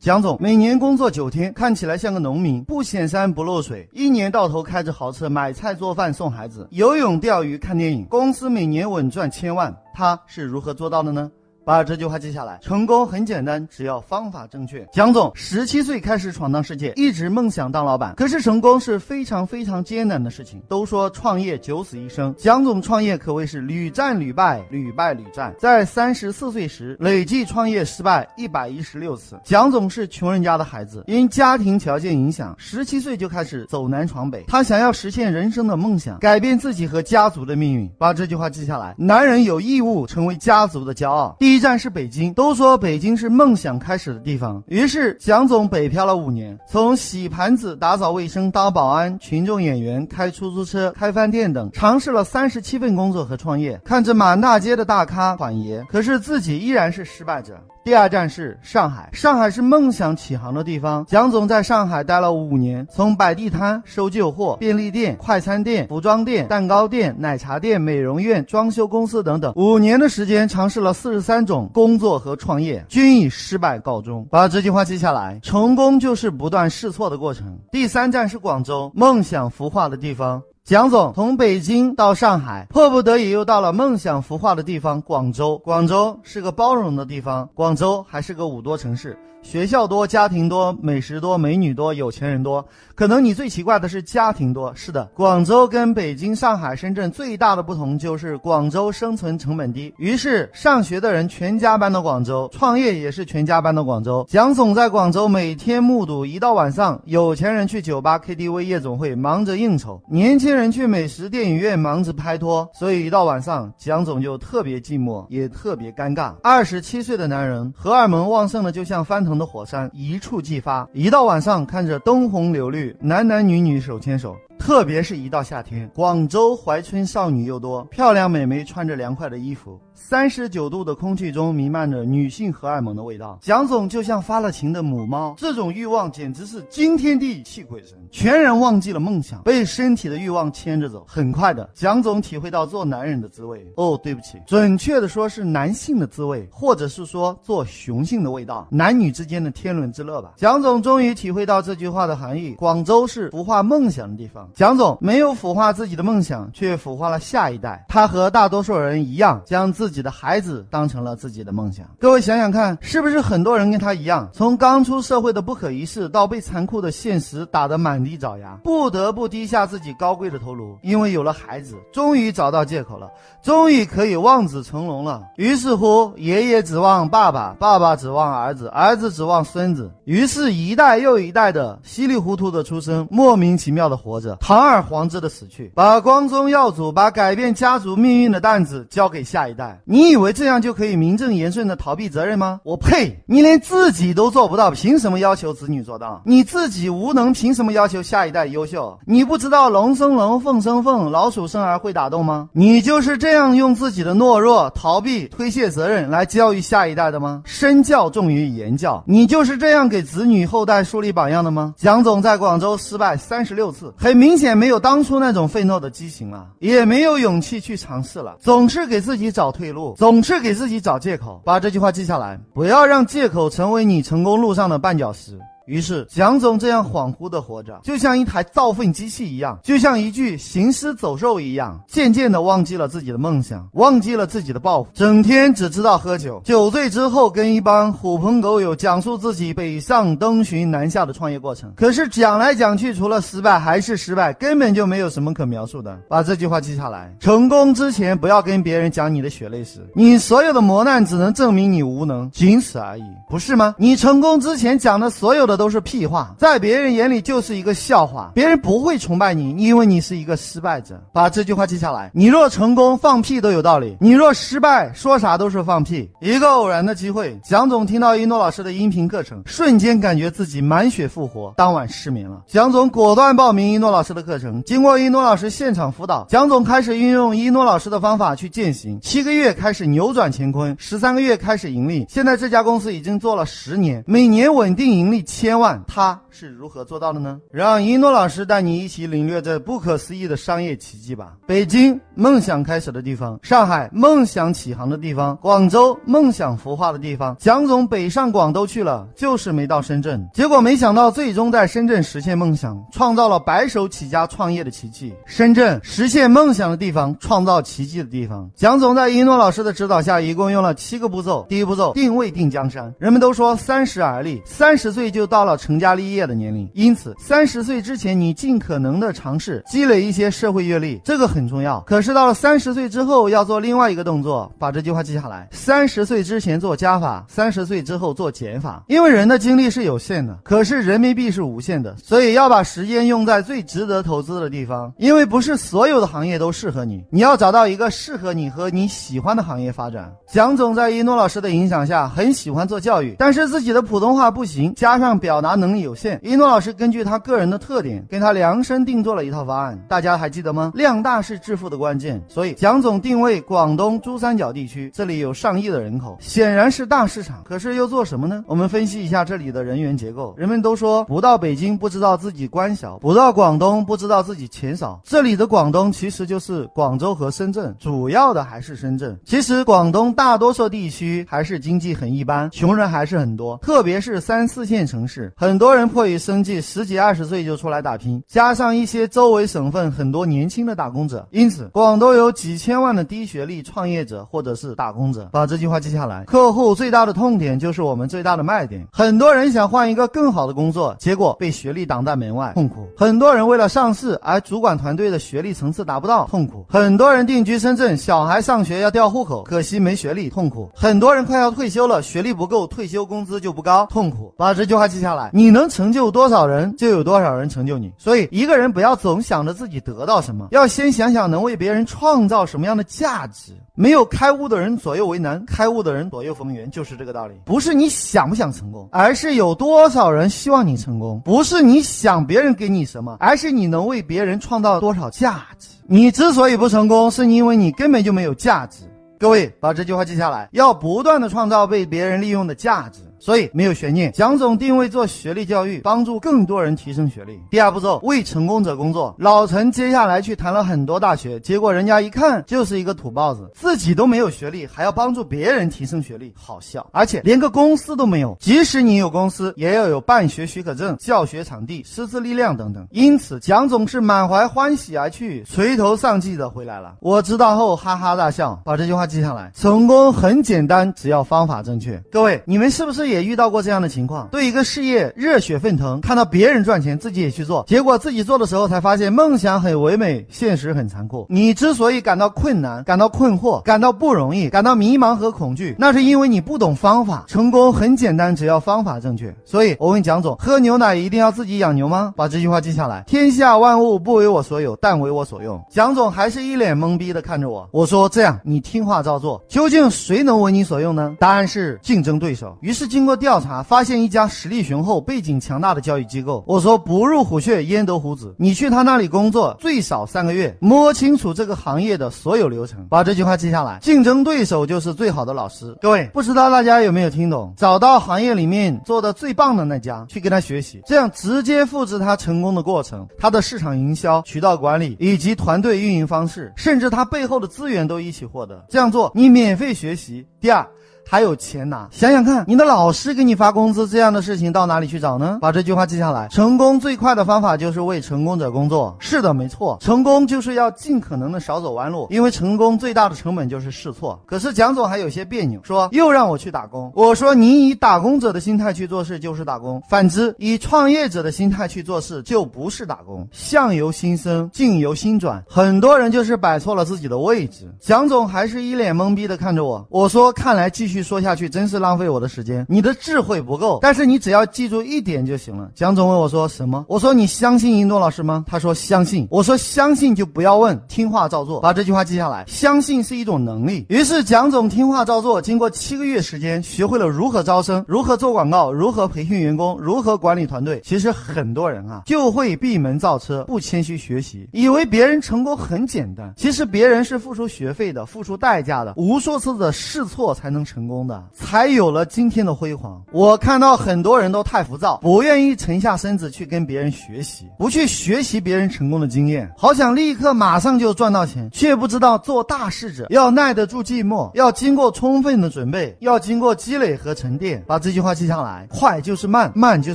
蒋总每年工作九天，看起来像个农民，不显山不漏水，一年到头开着豪车买菜做饭送孩子，游泳钓鱼看电影，公司每年稳赚千万，他是如何做到的呢？把这句话记下来，成功很简单，只要方法正确。蒋总十七岁开始闯荡世界，一直梦想当老板。可是成功是非常非常艰难的事情。都说创业九死一生，蒋总创业可谓是屡战屡败，屡败屡战。在三十四岁时，累计创业失败一百一十六次。蒋总是穷人家的孩子，因家庭条件影响，十七岁就开始走南闯北。他想要实现人生的梦想，改变自己和家族的命运。把这句话记下来，男人有义务成为家族的骄傲。第一。一站是北京，都说北京是梦想开始的地方。于是蒋总北漂了五年，从洗盘子、打扫卫生、当保安、群众演员、开出租车、开饭店等，尝试了三十七份工作和创业。看着满大街的大咖款爷，可是自己依然是失败者。第二站是上海，上海是梦想起航的地方。蒋总在上海待了五年，从摆地摊、收旧货、便利店、快餐店、服装店、蛋糕店、奶茶店、美容院、装修公司等等，五年的时间尝试了四十三种工作和创业，均以失败告终。把这句话记下来：成功就是不断试错的过程。第三站是广州，梦想孵化的地方。蒋总从北京到上海，迫不得已又到了梦想孵化的地方——广州。广州是个包容的地方，广州还是个五多城市。学校多，家庭多，美食多，美女多，有钱人多。可能你最奇怪的是家庭多。是的，广州跟北京、上海、深圳最大的不同就是广州生存成本低。于是上学的人全家搬到广州，创业也是全家搬到广州。蒋总在广州每天目睹一到晚上，有钱人去酒吧、KTV、夜总会忙着应酬，年轻人去美食电影院忙着拍拖。所以一到晚上，蒋总就特别寂寞，也特别尴尬。二十七岁的男人，荷尔蒙旺盛的就像翻腾。的火山一触即发，一到晚上看着灯红柳绿，男男女女手牵手。特别是一到夏天，广州怀春少女又多，漂亮美眉穿着凉快的衣服，三十九度的空气中弥漫着女性荷尔蒙的味道。蒋总就像发了情的母猫，这种欲望简直是惊天地泣鬼神，全然忘记了梦想，被身体的欲望牵着走。很快的，蒋总体会到做男人的滋味。哦，对不起，准确的说是男性的滋味，或者是说做雄性的味道，男女之间的天伦之乐吧。蒋总终于体会到这句话的含义。广州是孵化梦想的地方。蒋总没有腐化自己的梦想，却腐化了下一代。他和大多数人一样，将自己的孩子当成了自己的梦想。各位想想看，是不是很多人跟他一样，从刚出社会的不可一世，到被残酷的现实打得满地找牙，不得不低下自己高贵的头颅？因为有了孩子，终于找到借口了，终于可以望子成龙了。于是乎，爷爷指望爸爸，爸爸指望儿子，儿子指望孙子，于是，一代又一代的稀里糊涂的出生，莫名其妙的活着。堂而皇之的死去，把光宗耀祖、把改变家族命运的担子交给下一代。你以为这样就可以名正言顺的逃避责任吗？我呸！你连自己都做不到，凭什么要求子女做到？你自己无能，凭什么要求下一代优秀？你不知道龙生龙，凤生凤，老鼠生儿会打洞吗？你就是这样用自己的懦弱、逃避、推卸责任来教育下一代的吗？身教重于言教，你就是这样给子女后代树立榜样的吗？蒋总在广州失败三十六次，很明。明显没有当初那种愤怒的激情了，也没有勇气去尝试了，总是给自己找退路，总是给自己找借口。把这句话记下来，不要让借口成为你成功路上的绊脚石。于是，蒋总这样恍惚的活着，就像一台造粪机器一样，就像一具行尸走肉一样，渐渐的忘记了自己的梦想，忘记了自己的抱负，整天只知道喝酒。酒醉之后，跟一帮狐朋狗友讲述自己北上登寻南下的创业过程。可是讲来讲去，除了失败还是失败，根本就没有什么可描述的。把这句话记下来：成功之前，不要跟别人讲你的血泪史，你所有的磨难只能证明你无能，仅此而已，不是吗？你成功之前讲的所有的。都是屁话，在别人眼里就是一个笑话，别人不会崇拜你，因为你是一个失败者。把这句话记下来：你若成功，放屁都有道理；你若失败，说啥都是放屁。一个偶然的机会，蒋总听到一诺老师的音频课程，瞬间感觉自己满血复活，当晚失眠了。蒋总果断报名一诺老师的课程，经过一诺老师现场辅导，蒋总开始运用一诺老师的方法去践行，七个月开始扭转乾坤，十三个月开始盈利。现在这家公司已经做了十年，每年稳定盈利千千万。他是如何做到的呢？让一诺老师带你一起领略这不可思议的商业奇迹吧。北京，梦想开始的地方；上海，梦想起航的地方；广州，梦想孵化的地方。蒋总北上广都去了，就是没到深圳。结果没想到，最终在深圳实现梦想，创造了白手起家创业的奇迹。深圳，实现梦想的地方，创造奇迹的地方。蒋总在一诺老师的指导下，一共用了七个步骤。第一步骤。定位定江山，人们都说三十而立，三十岁就到了成家立业的年龄，因此三十岁之前你尽可能的尝试积累一些社会阅历，这个很重要。可是到了三十岁之后要做另外一个动作，把这句话记下来：三十岁之前做加法，三十岁之后做减法。因为人的精力是有限的，可是人民币是无限的，所以要把时间用在最值得投资的地方。因为不是所有的行业都适合你，你要找到一个适合你和你喜欢的行业发展。蒋总在一诺老师的影响。下很喜欢做教育，但是自己的普通话不行，加上表达能力有限。一诺老师根据他个人的特点，给他量身定做了一套方案。大家还记得吗？量大是致富的关键。所以蒋总定位广东珠三角地区，这里有上亿的人口，显然是大市场。可是又做什么呢？我们分析一下这里的人员结构。人们都说不到北京不知道自己官小，不到广东不知道自己钱少。这里的广东其实就是广州和深圳，主要的还是深圳。其实广东大多数地区还是经。经济很一般，穷人还是很多，特别是三四线城市，是很多人迫于生计，十几二十岁就出来打拼，加上一些周围省份很多年轻的打工者，因此广东有几千万的低学历创业者或者是打工者。把这句话记下来。客户最大的痛点就是我们最大的卖点。很多人想换一个更好的工作，结果被学历挡在门外，痛苦。很多人为了上市，而主管团队的学历层次达不到，痛苦。很多人定居深圳，小孩上学要调户口，可惜没学历，痛苦。很多人快要。退休了，学历不够，退休工资就不高，痛苦。把这句话记下来，你能成就多少人，就有多少人成就你。所以，一个人不要总想着自己得到什么，要先想想能为别人创造什么样的价值。没有开悟的人左右为难，开悟的人左右逢源，就是这个道理。不是你想不想成功，而是有多少人希望你成功。不是你想别人给你什么，而是你能为别人创造多少价值。你之所以不成功，是因为你根本就没有价值。各位，把这句话记下来，要不断的创造被别人利用的价值。所以没有悬念，蒋总定位做学历教育，帮助更多人提升学历。第二步骤，为成功者工作。老陈接下来去谈了很多大学，结果人家一看就是一个土包子，自己都没有学历，还要帮助别人提升学历，好笑。而且连个公司都没有，即使你有公司，也要有办学许可证、教学场地、师资力量等等。因此，蒋总是满怀欢喜而去，垂头丧气的回来了。我知道后哈哈大笑，把这句话记下来：成功很简单，只要方法正确。各位，你们是不是？也遇到过这样的情况，对一个事业热血沸腾，看到别人赚钱，自己也去做，结果自己做的时候才发现梦想很唯美，现实很残酷。你之所以感到困难、感到困惑、感到不容易、感到迷茫和恐惧，那是因为你不懂方法。成功很简单，只要方法正确。所以我问蒋总，喝牛奶一定要自己养牛吗？把这句话记下来：天下万物不为我所有，但为我所用。蒋总还是一脸懵逼的看着我，我说这样，你听话照做。究竟谁能为你所用呢？答案是竞争对手。于是。经过调查，发现一家实力雄厚、背景强大的教育机构。我说不入虎穴，焉得虎子？你去他那里工作，最少三个月，摸清楚这个行业的所有流程。把这句话记下来：竞争对手就是最好的老师。各位，不知道大家有没有听懂？找到行业里面做的最棒的那家，去跟他学习，这样直接复制他成功的过程，他的市场营销、渠道管理以及团队运营方式，甚至他背后的资源都一起获得。这样做，你免费学习。第二。还有钱拿，想想看，你的老师给你发工资这样的事情到哪里去找呢？把这句话记下来。成功最快的方法就是为成功者工作。是的，没错，成功就是要尽可能的少走弯路，因为成功最大的成本就是试错。可是蒋总还有些别扭，说又让我去打工。我说你以打工者的心态去做事就是打工，反之以创业者的心态去做事就不是打工。相由心生，境由心转，很多人就是摆错了自己的位置。蒋总还是一脸懵逼的看着我，我说看来继续。续说下去真是浪费我的时间。你的智慧不够，但是你只要记住一点就行了。蒋总问我说什么？我说你相信一诺老师吗？他说相信。我说相信就不要问，听话照做。把这句话记下来。相信是一种能力。于是蒋总听话照做，经过七个月时间，学会了如何招生，如何做广告，如何培训员工，如何管理团队。其实很多人啊，就会闭门造车，不谦虚学习，以为别人成功很简单。其实别人是付出学费的，付出代价的，无数次的试错才能成功功的，才有了今天的辉煌。我看到很多人都太浮躁，不愿意沉下身子去跟别人学习，不去学习别人成功的经验，好想立刻马上就赚到钱，却不知道做大事者要耐得住寂寞，要经过充分的准备，要经过积累和沉淀。把这句话记下来，快就是慢，慢就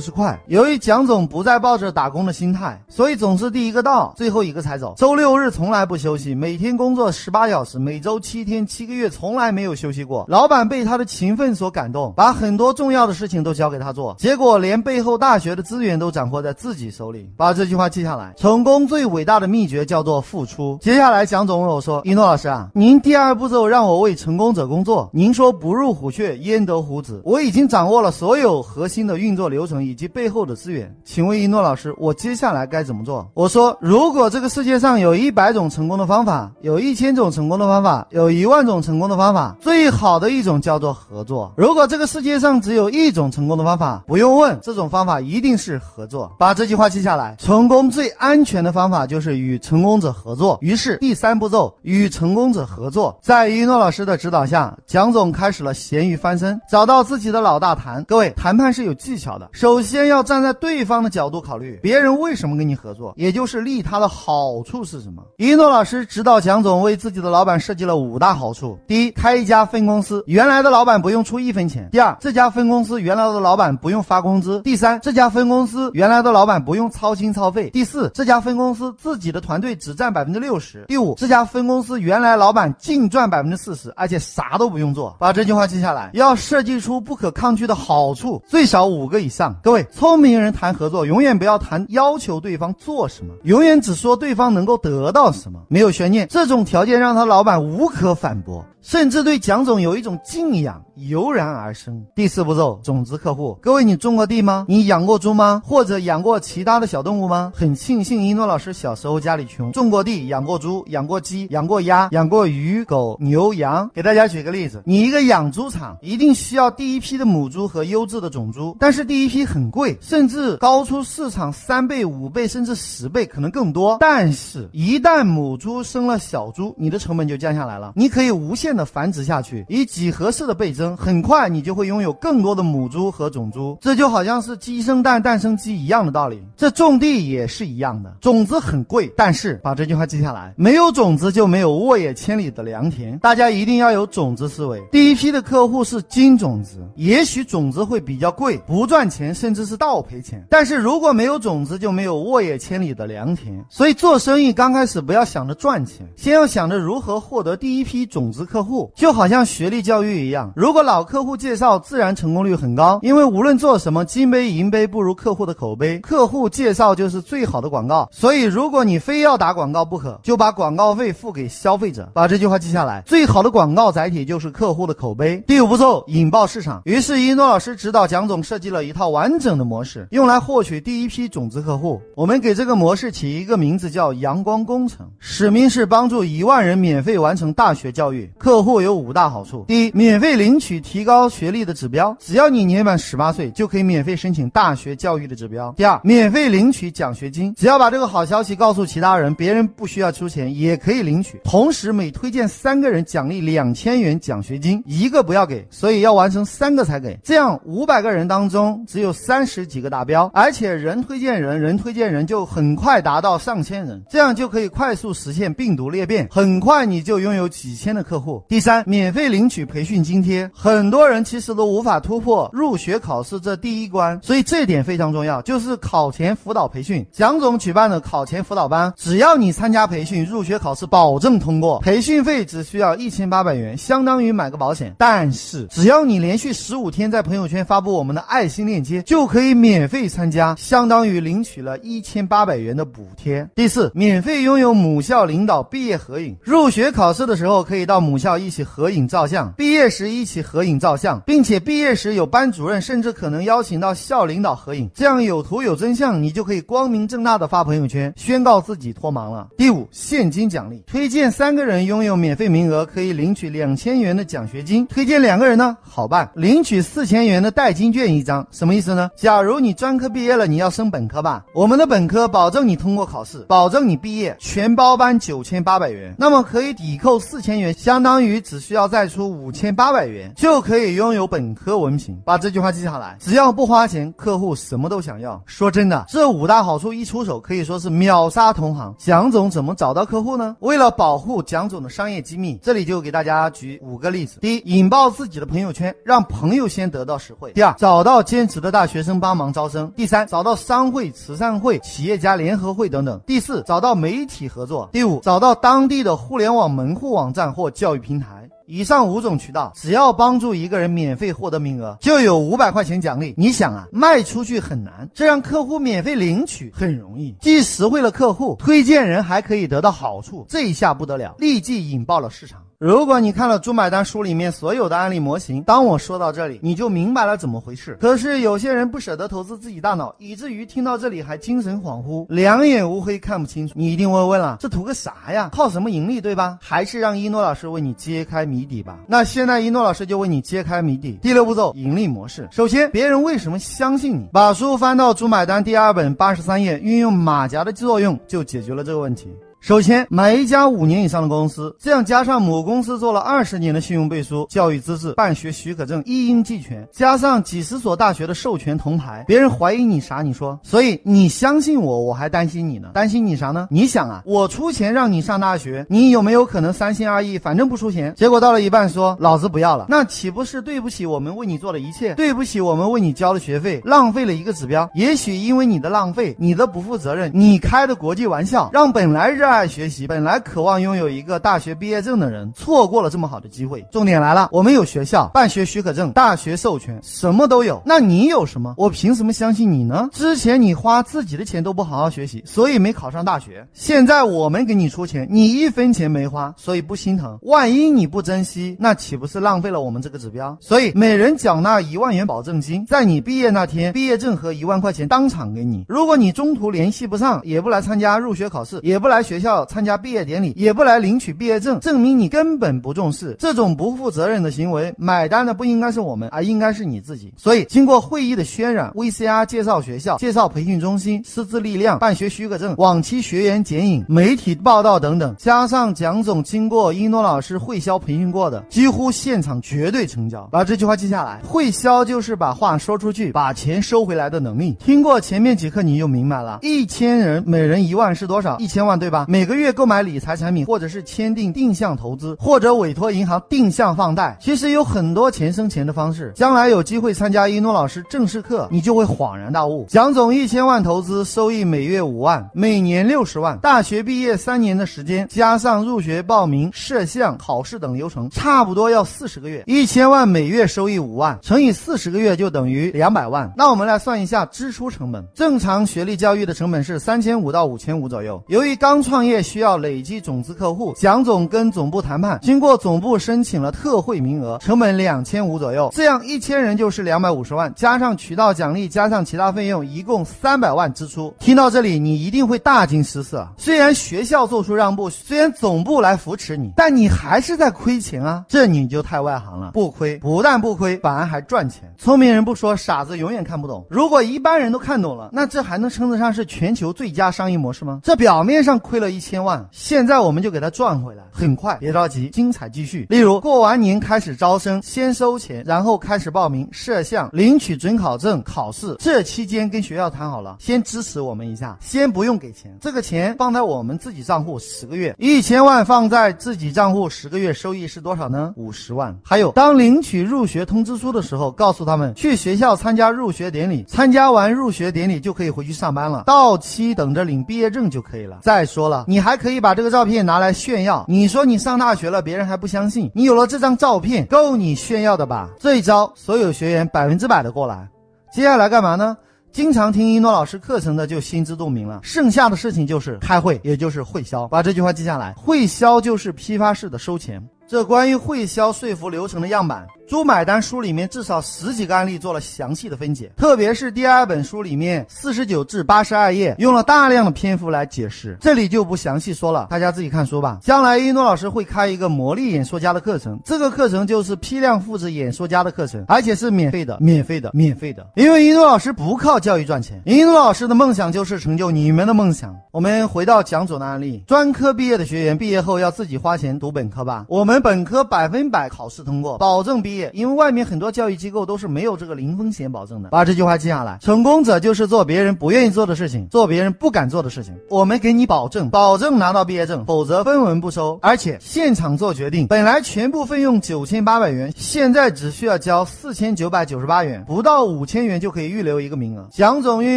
是快。由于蒋总不再抱着打工的心态，所以总是第一个到，最后一个才走。周六日从来不休息，每天工作十八小时，每周七天，七个月从来没有休息过。老板被他的勤奋所感动，把很多重要的事情都交给他做，结果连背后大学的资源都掌握在自己手里。把这句话记下来，成功最伟大的秘诀叫做付出。接下来，蒋总问我说：“一诺老师啊，您第二步骤让我为成功者工作，您说不入虎穴焉得虎子？我已经掌握了所有核心的运作流程以及背后的资源，请问一诺老师，我接下来该怎么做？”我说：“如果这个世界上有一百种成功的方法，有一千种成功的方法，有一万种成功的方法，最好的一种叫叫做合作。如果这个世界上只有一种成功的方法，不用问，这种方法一定是合作。把这句话记下来，成功最安全的方法就是与成功者合作。于是第三步骤，与成功者合作。在一诺老师的指导下，蒋总开始了咸鱼翻身，找到自己的老大谈。各位，谈判是有技巧的，首先要站在对方的角度考虑，别人为什么跟你合作，也就是利他的好处是什么。一诺老师指导蒋总为自己的老板设计了五大好处：第一，开一家分公司，原来来的老板不用出一分钱；第二，这家分公司原来的老板不用发工资；第三，这家分公司原来的老板不用操心操肺；第四，这家分公司自己的团队只占百分之六十；第五，这家分公司原来老板净赚百分之四十，而且啥都不用做。把这句话记下来，要设计出不可抗拒的好处，最少五个以上。各位，聪明人谈合作，永远不要谈要求对方做什么，永远只说对方能够得到什么，没有悬念。这种条件让他老板无可反驳。甚至对蒋总有一种敬仰，油然而生。第四步骤，种子客户。各位，你种过地吗？你养过猪吗？或者养过其他的小动物吗？很庆幸一诺老师小时候家里穷，种过地，养过猪，养过鸡，养过鸭，养过鱼、狗、牛、羊。给大家举个例子，你一个养猪场一定需要第一批的母猪和优质的种猪，但是第一批很贵，甚至高出市场三倍、五倍，甚至十倍，可能更多。但是，一旦母猪生了小猪，你的成本就降下来了，你可以无限。的繁殖下去，以几何式的倍增，很快你就会拥有更多的母猪和种猪。这就好像是鸡生蛋，蛋生鸡一样的道理。这种地也是一样的，种子很贵，但是把这句话记下来：没有种子就没有沃野千里的良田。大家一定要有种子思维。第一批的客户是金种子，也许种子会比较贵，不赚钱，甚至是倒赔钱。但是如果没有种子，就没有沃野千里的良田。所以做生意刚开始不要想着赚钱，先要想着如何获得第一批种子客。户就好像学历教育一样，如果老客户介绍，自然成功率很高。因为无论做什么，金杯银杯不如客户的口碑，客户介绍就是最好的广告。所以，如果你非要打广告不可，就把广告费付给消费者。把这句话记下来，最好的广告载体就是客户的口碑。第五步骤，引爆市场。于是，一诺老师指导蒋总设计了一套完整的模式，用来获取第一批种子客户。我们给这个模式起一个名字叫“阳光工程”，使命是帮助一万人免费完成大学教育。客户有五大好处：第一，免费领取取提高学历的指标，只要你年满十八岁，就可以免费申请大学教育的指标；第二，免费领取奖学金，只要把这个好消息告诉其他人，别人不需要出钱也可以领取。同时，每推荐三个人，奖励两千元奖学金，一个不要给，所以要完成三个才给。这样五百个人当中只有三十几个达标，而且人推荐人，人推荐人就很快达到上千人，这样就可以快速实现病毒裂变，很快你就拥有几千的客户。第三。免费领取培训津贴，很多人其实都无法突破入学考试这第一关，所以这点非常重要，就是考前辅导培训。蒋总举办的考前辅导班，只要你参加培训，入学考试保证通过。培训费只需要一千八百元，相当于买个保险。但是只要你连续十五天在朋友圈发布我们的爱心链接，就可以免费参加，相当于领取了一千八百元的补贴。第四，免费拥有母校领导毕业合影，入学考试的时候可以到母校。一起合影照相，毕业时一起合影照相，并且毕业时有班主任甚至可能邀请到校领导合影，这样有图有真相，你就可以光明正大的发朋友圈，宣告自己脱盲了。第五，现金奖励，推荐三个人拥有免费名额，可以领取两千元的奖学金；推荐两个人呢，好办，领取四千元的代金券一张。什么意思呢？假如你专科毕业了，你要升本科吧？我们的本科保证你通过考试，保证你毕业，全包班九千八百元，那么可以抵扣四千元，相当于只需要再出五千八百元，就可以拥有本科文凭。把这句话记下来，只要不花钱，客户什么都想要。说真的，这五大好处一出手，可以说是秒杀同行。蒋总怎么找到客户呢？为了保护蒋总的商业机密，这里就给大家举五个例子：第一，引爆自己的朋友圈，让朋友先得到实惠；第二，找到兼职的大学生帮忙招生；第三，找到商会、慈善会、企业家联合会等等；第四，找到媒体合作；第五，找到当地的互联网门户网站或教育平台。以上五种渠道，只要帮助一个人免费获得名额，就有五百块钱奖励。你想啊，卖出去很难，这让客户免费领取很容易，既实惠了客户，推荐人还可以得到好处，这一下不得了，立即引爆了市场。如果你看了《猪买单》书里面所有的案例模型，当我说到这里，你就明白了怎么回事。可是有些人不舍得投资自己大脑，以至于听到这里还精神恍惚，两眼乌黑看不清楚。你一定会问了，这图个啥呀？靠什么盈利，对吧？还是让一诺老师为你揭开谜底吧。那现在一诺老师就为你揭开谜底。第六步骤，盈利模式。首先，别人为什么相信你？把书翻到《猪买单》第二本八十三页，运用马甲的作用，就解决了这个问题。首先，买一家五年以上的公司，这样加上母公司做了二十年的信用背书、教育资质、办学许可证一应俱全，加上几十所大学的授权铜牌，别人怀疑你啥？你说，所以你相信我，我还担心你呢。担心你啥呢？你想啊，我出钱让你上大学，你有没有可能三心二意，反正不出钱？结果到了一半说老子不要了，那岂不是对不起我们为你做的一切，对不起我们为你交的学费，浪费了一个指标？也许因为你的浪费，你的不负责任，你开的国际玩笑，让本来热爱爱。学习，本来渴望拥有一个大学毕业证的人，错过了这么好的机会。重点来了，我们有学校、办学许可证、大学授权，什么都有。那你有什么？我凭什么相信你呢？之前你花自己的钱都不好好学习，所以没考上大学。现在我们给你出钱，你一分钱没花，所以不心疼。万一你不珍惜，那岂不是浪费了我们这个指标？所以每人缴纳一万元保证金，在你毕业那天，毕业证和一万块钱当场给你。如果你中途联系不上，也不来参加入学考试，也不来学校。校参加毕业典礼也不来领取毕业证，证明你根本不重视。这种不负责任的行为，买单的不应该是我们，而应该是你自己。所以，经过会议的渲染，VCR 介绍学校、介绍培训中心、师资力量、办学许可证、往期学员剪影、媒体报道等等，加上蒋总经过一诺老师会销培训过的，几乎现场绝对成交。把这句话记下来：会销就是把话说出去，把钱收回来的能力。听过前面几课，你就明白了。一千人每人一万是多少？一千万，对吧？每个月购买理财产品，或者是签订定向投资，或者委托银行定向放贷，其实有很多钱生钱的方式。将来有机会参加一诺老师正式课，你就会恍然大悟。蒋总一千万投资，收益每月五万，每年六十万。大学毕业三年的时间，加上入学报名、摄像、考试等流程，差不多要四十个月。一千万每月收益五万，乘以四十个月就等于两百万。那我们来算一下支出成本。正常学历教育的成本是三千五到五千五左右。由于刚创创业需要累积种子客户，蒋总跟总部谈判，经过总部申请了特惠名额，成本两千五左右，这样一千人就是两百五十万，加上渠道奖励，加上其他费用，一共三百万支出。听到这里，你一定会大惊失色。虽然学校做出让步，虽然总部来扶持你，但你还是在亏钱啊！这你就太外行了，不亏，不但不亏，反而还赚钱。聪明人不说，傻子永远看不懂。如果一般人都看懂了，那这还能称得上是全球最佳商业模式吗？这表面上亏了一千万，现在我们就给他赚回来。很快，别着急，精彩继续。例如，过完年开始招生，先收钱，然后开始报名、摄像、领取准考证、考试。这期间跟学校谈好了，先支持我们一下，先不用给钱，这个钱放在我们自己账户十个月，一千万放在自己账户十个月，收益是多少呢？五十万。还有，当领取入学通知书的时候，告诉他们去学校参加入学典礼，参加完入学典礼就可以回去上班了，到期等着领毕业证就可以了。再说了，你还可以把这个照片拿来炫耀。你说你上大学了，别人还不相信，你有了这张照片，够你炫耀的吧？这一招，所有学员百分之百的过来。接下来干嘛呢？经常听一诺老师课程的就心知肚明了，剩下的事情就是开会，也就是会销。把这句话记下来，会销就是批发式的收钱。这关于会销说服流程的样板。书买单书里面至少十几个案例做了详细的分解，特别是第二本书里面四十九至八十二页，用了大量的篇幅来解释，这里就不详细说了，大家自己看书吧。将来一诺老师会开一个魔力演说家的课程，这个课程就是批量复制演说家的课程，而且是免费的，免费的，免费的。因为一诺老师不靠教育赚钱，一诺老师的梦想就是成就你们的梦想。我们回到蒋总的案例，专科毕业的学员毕业后要自己花钱读本科吧？我们本科百分百考试通过，保证毕业。因为外面很多教育机构都是没有这个零风险保证的。把这句话记下来：成功者就是做别人不愿意做的事情，做别人不敢做的事情。我们给你保证，保证拿到毕业证，否则分文不收，而且现场做决定。本来全部费用九千八百元，现在只需要交四千九百九十八元，不到五千元就可以预留一个名额。蒋总运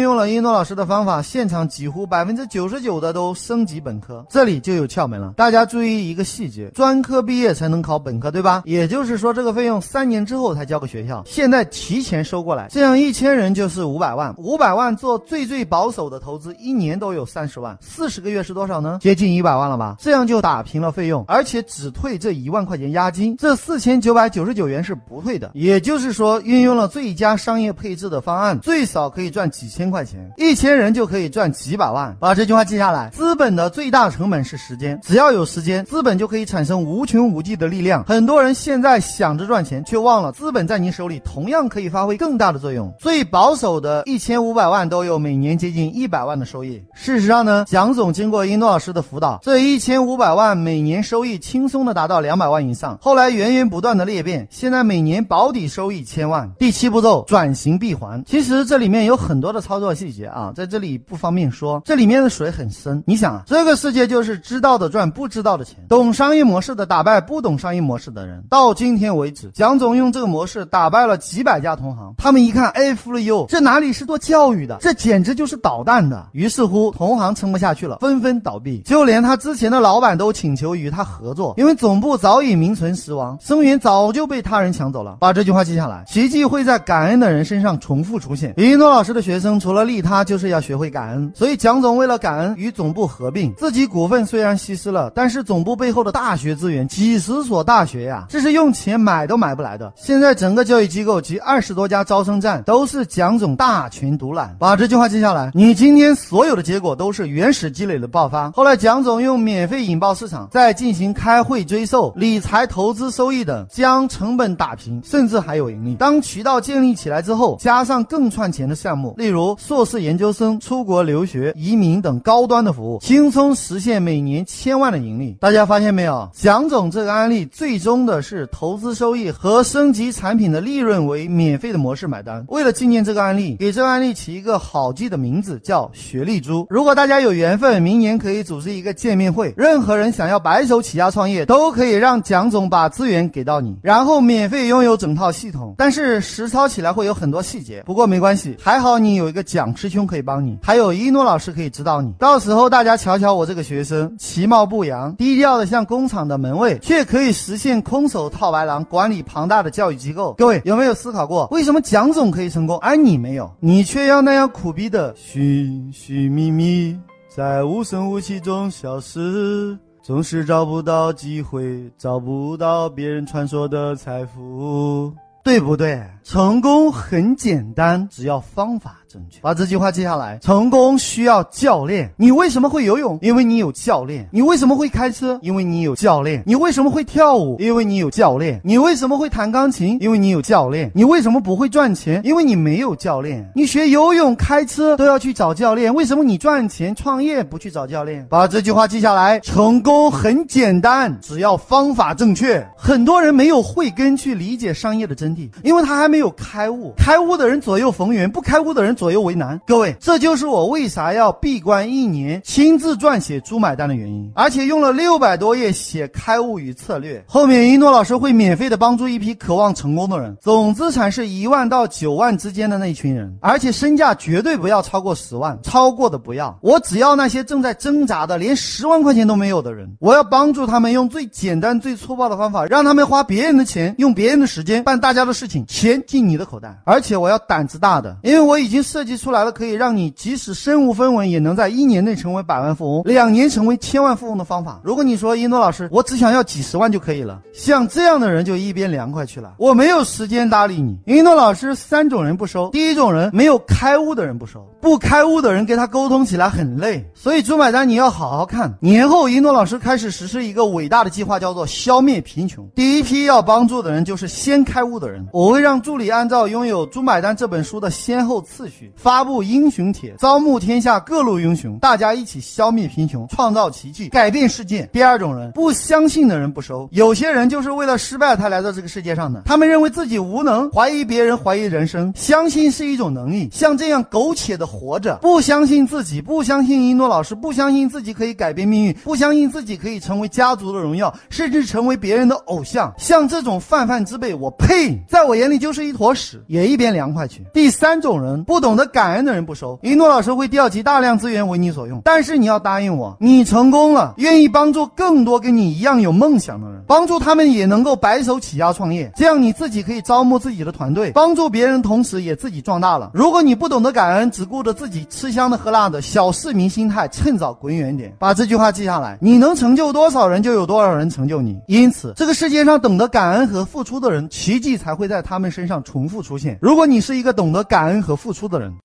用了一诺老师的方法，现场几乎百分之九十九的都升级本科。这里就有窍门了，大家注意一个细节：专科毕业才能考本科，对吧？也就是说，这个费用三。年之后才交给学校，现在提前收过来，这样一千人就是五百万，五百万做最最保守的投资，一年都有三十万，四十个月是多少呢？接近一百万了吧？这样就打平了费用，而且只退这一万块钱押金，这四千九百九十九元是不退的。也就是说，运用了最佳商业配置的方案，最少可以赚几千块钱，一千人就可以赚几百万。把这句话记下来：资本的最大成本是时间，只要有时间，资本就可以产生无穷无尽的力量。很多人现在想着赚钱。却忘了，资本在你手里同样可以发挥更大的作用。最保守的一千五百万都有每年接近一百万的收益。事实上呢，蒋总经过英诺老师的辅导，这一千五百万每年收益轻松的达到两百万以上。后来源源不断的裂变，现在每年保底收益千万。第七步骤转型闭环，其实这里面有很多的操作细节啊，在这里不方便说。这里面的水很深。你想啊，这个世界就是知道的赚不知道的钱，懂商业模式的打败不懂商业模式的人。到今天为止，蒋。蒋总用这个模式打败了几百家同行，他们一看，哎，服了哟，这哪里是做教育的，这简直就是捣蛋的。于是乎，同行撑不下去了，纷纷倒闭，就连他之前的老板都请求与他合作，因为总部早已名存实亡，生源早就被他人抢走了。把这句话记下来，奇迹会在感恩的人身上重复出现。李一诺老师的学生除了利他，就是要学会感恩。所以蒋总为了感恩，与总部合并，自己股份虽然稀释了，但是总部背后的大学资源，几十所大学呀，这是用钱买都买不不来。的，现在整个教育机构及二十多家招生站都是蒋总大权独揽。把这句话记下来，你今天所有的结果都是原始积累的爆发。后来蒋总用免费引爆市场，再进行开会追售、理财投资收益等，将成本打平，甚至还有盈利。当渠道建立起来之后，加上更赚钱的项目，例如硕士研究生、出国留学、移民等高端的服务，轻松实现每年千万的盈利。大家发现没有？蒋总这个案例最终的是投资收益和。和升级产品的利润为免费的模式买单。为了纪念这个案例，给这个案例起一个好记的名字，叫“学历猪”。如果大家有缘分，明年可以组织一个见面会。任何人想要白手起家创业，都可以让蒋总把资源给到你，然后免费拥有整套系统。但是实操起来会有很多细节，不过没关系，还好你有一个蒋师兄可以帮你，还有一诺老师可以指导你。到时候大家瞧瞧我这个学生，其貌不扬，低调的像工厂的门卫，却可以实现空手套白狼，管理庞。庞大的教育机构，各位有没有思考过，为什么蒋总可以成功，而你没有？你却要那样苦逼的寻寻觅觅，在无声无息中消失，总是找不到机会，找不到别人传说的财富，对不对？成功很简单，只要方法。正确，把这句话记下来。成功需要教练。你为什么会游泳？因为你有教练。你为什么会开车？因为你有教练。你为什么会跳舞？因为你有教练。你为什么会弹钢琴？因为你有教练。你为什么不会赚钱？因为你没有教练。你学游泳、开车都要去找教练，为什么你赚钱创业不去找教练？把这句话记下来。成功很简单，只要方法正确。很多人没有慧根去理解商业的真谛，因为他还没有开悟。开悟的人左右逢源，不开悟的人。左右为难，各位，这就是我为啥要闭关一年，亲自撰写《猪买单》的原因，而且用了六百多页写开悟与策略。后面一诺老师会免费的帮助一批渴望成功的人，总资产是一万到九万之间的那一群人，而且身价绝对不要超过十万，超过的不要。我只要那些正在挣扎的连十万块钱都没有的人，我要帮助他们用最简单、最粗暴的方法，让他们花别人的钱，用别人的时间办大家的事情，钱进你的口袋。而且我要胆子大的，因为我已经。设计出来了可以让你即使身无分文也能在一年内成为百万富翁，两年成为千万富翁的方法。如果你说一诺老师，我只想要几十万就可以了，像这样的人就一边凉快去了。我没有时间搭理你。一诺老师三种人不收，第一种人没有开悟的人不收，不开悟的人跟他沟通起来很累，所以朱买单你要好好看。年后一诺老师开始实施一个伟大的计划，叫做消灭贫穷。第一批要帮助的人就是先开悟的人，我会让助理按照拥有《朱买单》这本书的先后次序发布英雄帖，招募天下各路英雄，大家一起消灭贫穷，创造奇迹，改变世界。第二种人，不相信的人不收。有些人就是为了失败才来到这个世界上的，他们认为自己无能，怀疑别人，怀疑人生。相信是一种能力，像这样苟且的活着，不相信自己，不相信一诺老师，不相信自己可以改变命运，不相信自己可以成为家族的荣耀，甚至成为别人的偶像。像这种泛泛之辈，我呸，在我眼里就是一坨屎，也一边凉快去。第三种人，不懂懂得感恩的人不收。一诺老师会调集大量资源为你所用，但是你要答应我，你成功了，愿意帮助更多跟你一样有梦想的人，帮助他们也能够白手起家创业，这样你自己可以招募自己的团队，帮助别人，同时也自己壮大了。如果你不懂得感恩，只顾着自己吃香的喝辣的，小市民心态，趁早滚远点。把这句话记下来，你能成就多少人，就有多少人成就你。因此，这个世界上懂得感恩和付出的人，奇迹才会在他们身上重复出现。如果你是一个懂得感恩和付出的人，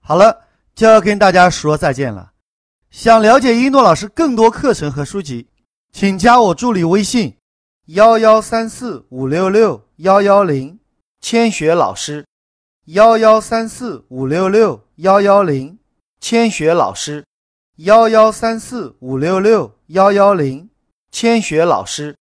好了，就要跟大家说再见了。想了解一诺老师更多课程和书籍，请加我助理微信：幺幺三四五六六幺幺零，千雪老师。幺幺三四五六六幺幺零，千雪老师。幺幺三四五六六幺幺零，千雪老师。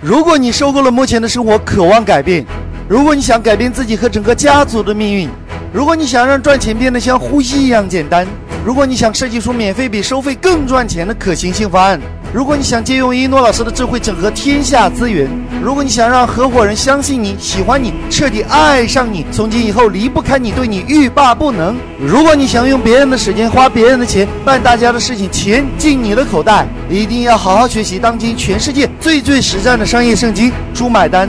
如果你受够了目前的生活，渴望改变；如果你想改变自己和整个家族的命运；如果你想让赚钱变得像呼吸一样简单；如果你想设计出免费比收费更赚钱的可行性方案；如果你想借用一诺老师的智慧整合天下资源；如果你想让合伙人相信你、喜欢你、彻底爱上你，从今以后离不开你，对你欲罢不能；如果你想用别人的时间、花别人的钱办大家的事情，钱进你的口袋，一定要好好学习当今全世界最最实战的商业圣经《猪买单》，